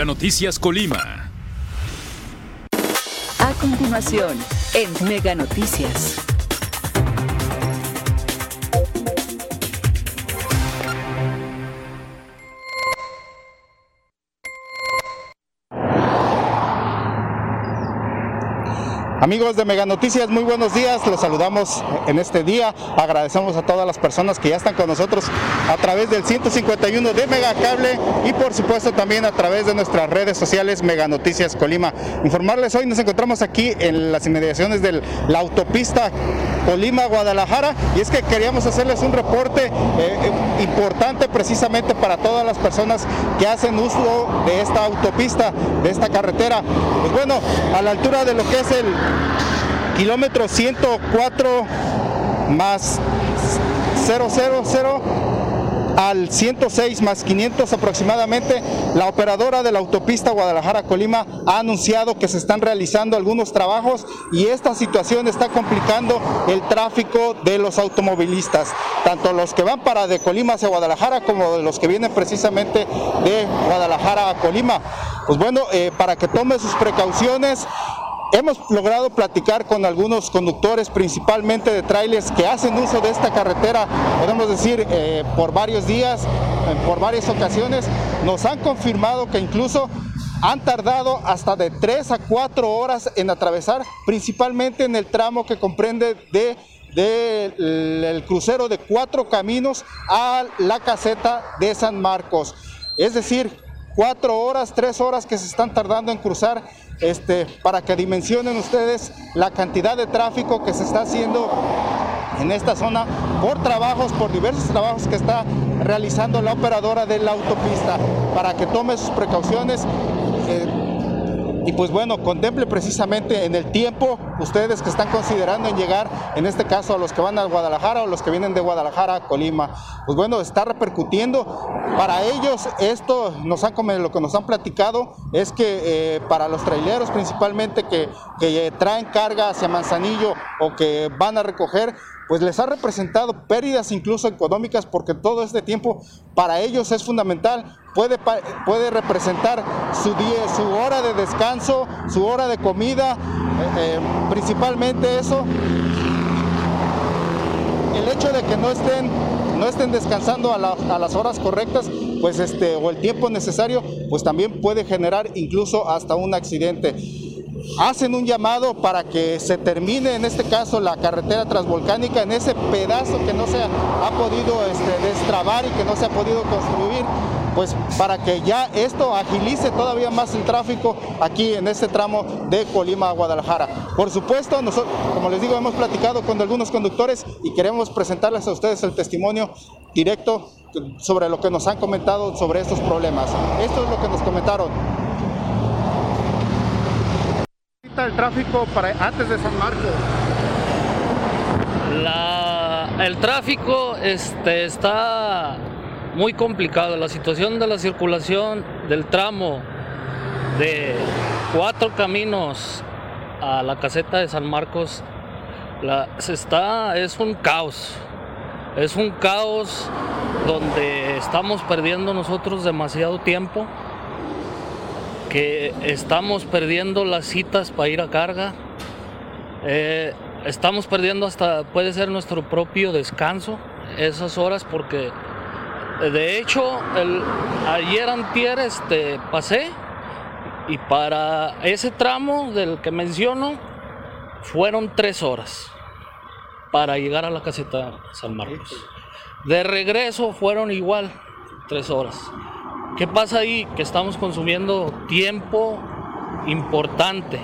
Mega Noticias Colima. A continuación, en Mega Noticias. Amigos de Mega Noticias, muy buenos días. Los saludamos en este día. Agradecemos a todas las personas que ya están con nosotros a través del 151 de Mega Cable y por supuesto también a través de nuestras redes sociales Mega Noticias Colima. Informarles hoy nos encontramos aquí en las inmediaciones de la autopista Colima Guadalajara y es que queríamos hacerles un reporte eh, eh, importante precisamente para todas las personas que hacen uso de esta autopista, de esta carretera. Pues bueno, a la altura de lo que es el kilómetro 104 más 000 al 106 más 500 aproximadamente, la operadora de la autopista Guadalajara-Colima ha anunciado que se están realizando algunos trabajos y esta situación está complicando el tráfico de los automovilistas, tanto los que van para de Colima hacia Guadalajara como los que vienen precisamente de Guadalajara a Colima. Pues bueno, eh, para que tome sus precauciones, Hemos logrado platicar con algunos conductores, principalmente de trailers, que hacen uso de esta carretera, podemos decir, eh, por varios días, por varias ocasiones. Nos han confirmado que incluso han tardado hasta de 3 a 4 horas en atravesar, principalmente en el tramo que comprende de del crucero de cuatro caminos a la caseta de San Marcos. Es decir, cuatro horas, tres horas que se están tardando en cruzar este, para que dimensionen ustedes la cantidad de tráfico que se está haciendo en esta zona por trabajos, por diversos trabajos que está realizando la operadora de la autopista, para que tome sus precauciones. Eh, y pues bueno, contemple precisamente en el tiempo ustedes que están considerando en llegar, en este caso a los que van a Guadalajara o los que vienen de Guadalajara a Colima. Pues bueno, está repercutiendo. Para ellos esto nos han, lo que nos han platicado es que eh, para los traileros principalmente que, que traen carga hacia Manzanillo o que van a recoger, pues les ha representado pérdidas incluso económicas porque todo este tiempo para ellos es fundamental. Puede, puede representar su, día, su hora de descanso, su hora de comida, eh, eh, principalmente eso. El hecho de que no estén, no estén descansando a, a, las horas correctas, pues este, o el tiempo necesario, pues también puede generar incluso hasta un accidente hacen un llamado para que se termine en este caso la carretera transvolcánica en ese pedazo que no se ha podido este, destrabar y que no se ha podido construir pues para que ya esto agilice todavía más el tráfico aquí en este tramo de Colima a Guadalajara. Por supuesto, nosotros, como les digo, hemos platicado con algunos conductores y queremos presentarles a ustedes el testimonio directo sobre lo que nos han comentado sobre estos problemas. Esto es lo que nos comentaron el tráfico para antes de San Marcos? el tráfico este, está muy complicado. La situación de la circulación del tramo de cuatro caminos a la caseta de San Marcos la, se está, es un caos. Es un caos donde estamos perdiendo nosotros demasiado tiempo que estamos perdiendo las citas para ir a carga. Eh, estamos perdiendo hasta, puede ser nuestro propio descanso, esas horas, porque de hecho ayer antier este, pasé y para ese tramo del que menciono fueron tres horas para llegar a la caseta San Marcos. De regreso fueron igual tres horas. ¿Qué pasa ahí? Que estamos consumiendo tiempo importante,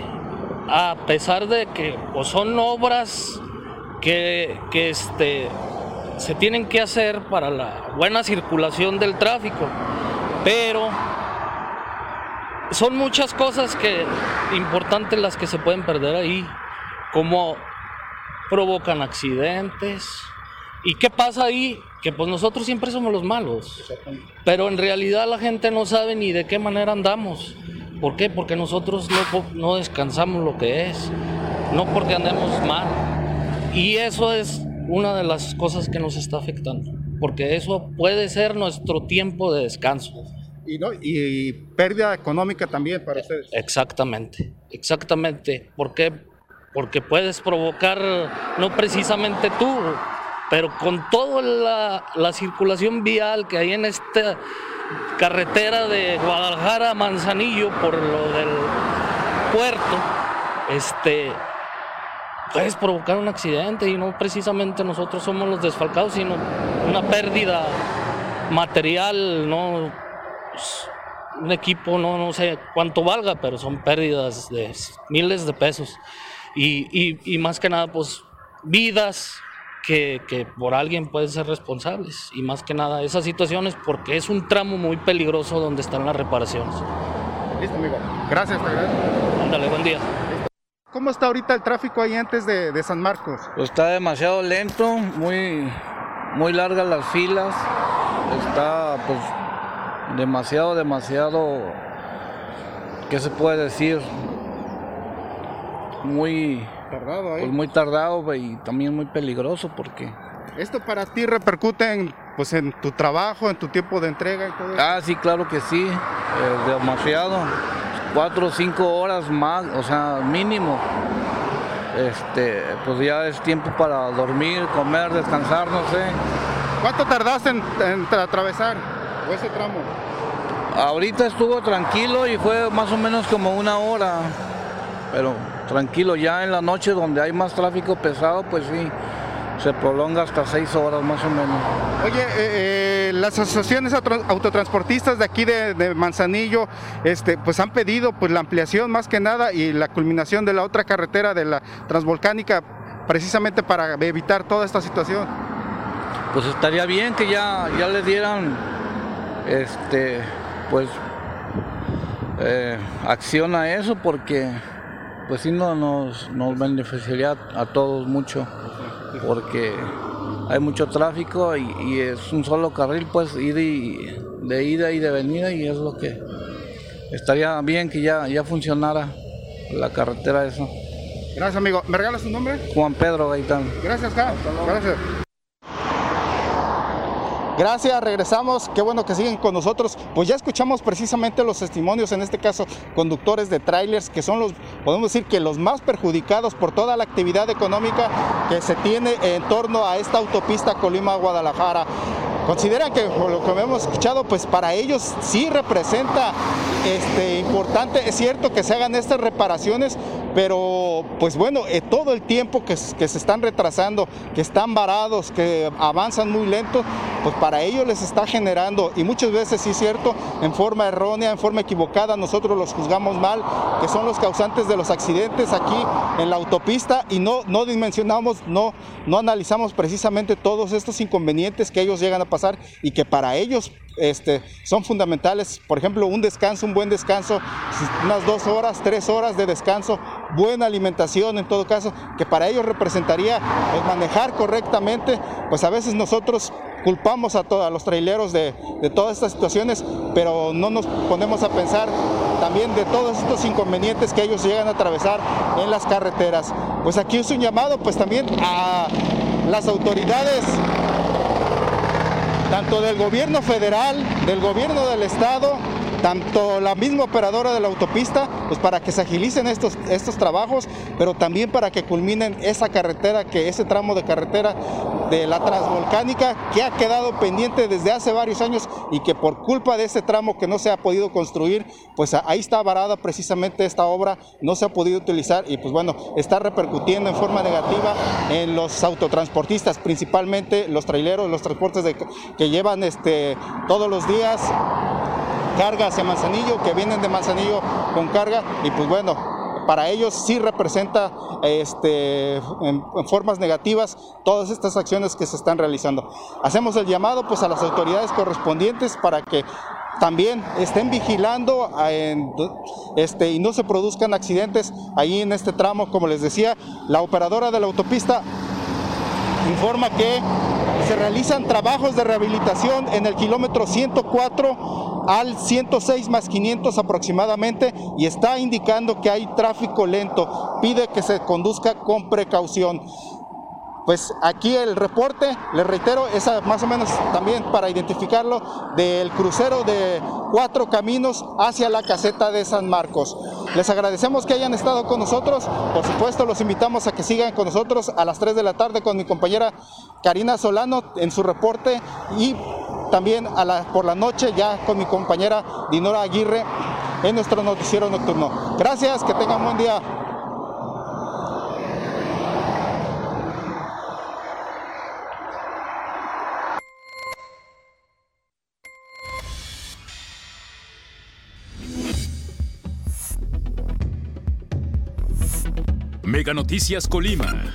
a pesar de que pues, son obras que, este, se tienen que hacer para la buena circulación del tráfico, pero son muchas cosas que importantes las que se pueden perder ahí, como provocan accidentes. ¿Y qué pasa ahí? que pues nosotros siempre somos los malos, pero en realidad la gente no sabe ni de qué manera andamos. ¿Por qué? Porque nosotros no, no descansamos lo que es, no porque andemos mal. Y eso es una de las cosas que nos está afectando, porque eso puede ser nuestro tiempo de descanso. Y, no, y pérdida económica también para ustedes. Exactamente, exactamente. ¿Por qué? Porque puedes provocar, no precisamente tú, pero con toda la, la circulación vial que hay en esta carretera de Guadalajara a Manzanillo por lo del puerto, este, puedes provocar un accidente y no precisamente nosotros somos los desfalcados, sino una pérdida material, no pues, un equipo, no, no sé cuánto valga, pero son pérdidas de miles de pesos. Y, y, y más que nada, pues vidas que, que, por alguien pueden ser responsables. Y más que nada, esas situaciones, porque es un tramo muy peligroso donde están las reparaciones. Listo, amigo. Gracias. Ándale, buen día. ¿Cómo está ahorita el tráfico ahí antes de, de San Marcos? Pues está demasiado lento, muy, muy largas las filas. Está pues demasiado, demasiado, ¿qué se puede decir? Muy tardado ahí. Pues muy tardado y también muy peligroso porque... ¿Esto para ti repercute en, pues, en tu trabajo, en tu tiempo de entrega y todo eso? Ah, sí, claro que sí, eh, demasiado. Cuatro o cinco horas más, o sea, mínimo. Este, pues ya es tiempo para dormir, comer, descansar, no sé. ¿Cuánto tardaste en, en atravesar o ese tramo? Ahorita estuvo tranquilo y fue más o menos como una hora, pero tranquilo. Ya en la noche donde hay más tráfico pesado, pues sí, se prolonga hasta seis horas más o menos. Oye, eh, eh, las asociaciones autotransportistas de aquí de, de, Manzanillo, este, pues han pedido pues la ampliación más que nada y la culminación de la otra carretera de la transvolcánica, precisamente para evitar toda esta situación. Pues estaría bien que ya, ya le dieran, este, pues, eh, acción a eso porque pues sí no, nos, nos beneficiaría a todos mucho porque hay mucho tráfico y, y, es un solo carril pues ir y, de ida y de venida y es lo que estaría bien que ya, ya funcionara la carretera esa. Gracias amigo. ¿Me regalas tu nombre? Juan Pedro Gaitán. Gracias, Juan. Gracias. Gracias, regresamos. Qué bueno que siguen con nosotros. Pues ya escuchamos precisamente los testimonios, en este caso, conductores de trailers, que son los, podemos decir que los más perjudicados por toda la actividad económica que se tiene en torno a esta autopista Colima-Guadalajara. Consideran que lo que hemos escuchado, pues para ellos sí representa este, importante, es cierto que se hagan estas reparaciones, pero pues bueno, eh, todo el tiempo que, se están retrasando, que están varados, que avanzan muy lento, pues para ellos les está generando, y muchas veces sí es cierto, en forma errónea, en forma equivocada, nosotros los juzgamos mal, que son los causantes de los accidentes aquí en la autopista y no, no dimensionamos, no, no analizamos precisamente todos estos inconvenientes que ellos llegan a pasar y que para ellos este, son fundamentales. Por ejemplo, un descanso, un buen descanso, unas dos horas, tres horas de descanso, buena alimentación en todo caso, que para ellos representaría pues, manejar correctamente. Pues a veces nosotros culpamos a, a los traileros de, de, todas estas situaciones, pero no nos ponemos a pensar también de todos estos inconvenientes que ellos llegan a atravesar en las carreteras. Pues aquí es un llamado pues también a las autoridades tanto del gobierno federal, del gobierno del estado, tanto la misma operadora de la autopista, pues para que se agilicen estos, estos trabajos, pero también para que culminen esa carretera, que ese tramo de carretera de la transvolcánica que ha quedado pendiente desde hace varios años y que por culpa de ese tramo que no se ha podido construir, pues ahí está varada precisamente esta obra, no se ha podido utilizar y pues bueno, está repercutiendo en forma negativa en los autotransportistas, principalmente los traileros, los transportes que llevan este, todos los días carga hacia Manzanillo, que vienen de Manzanillo con carga y pues bueno, para ellos sí representa este, en, formas negativas todas estas acciones que se están realizando. Hacemos el llamado pues a las autoridades correspondientes para que también estén vigilando este, y no se produzcan accidentes ahí en este tramo, como les decía, la operadora de la autopista informa que se realizan trabajos de rehabilitación en el kilómetro 104 al 106 más 500 aproximadamente y está indicando que hay tráfico lento. Pide que se conduzca con precaución. pues aquí el reporte, les reitero, es más o menos también para identificarlo, del crucero de cuatro caminos hacia la caseta de San Marcos. Les agradecemos que hayan estado con nosotros, por supuesto los invitamos a que sigan con nosotros a las 3 de la tarde con mi compañera Karina Solano en su reporte y también a la, por la noche ya con mi compañera Dinora Aguirre en nuestro noticiero nocturno. Gracias, que tengan buen día. Mega Noticias Colima.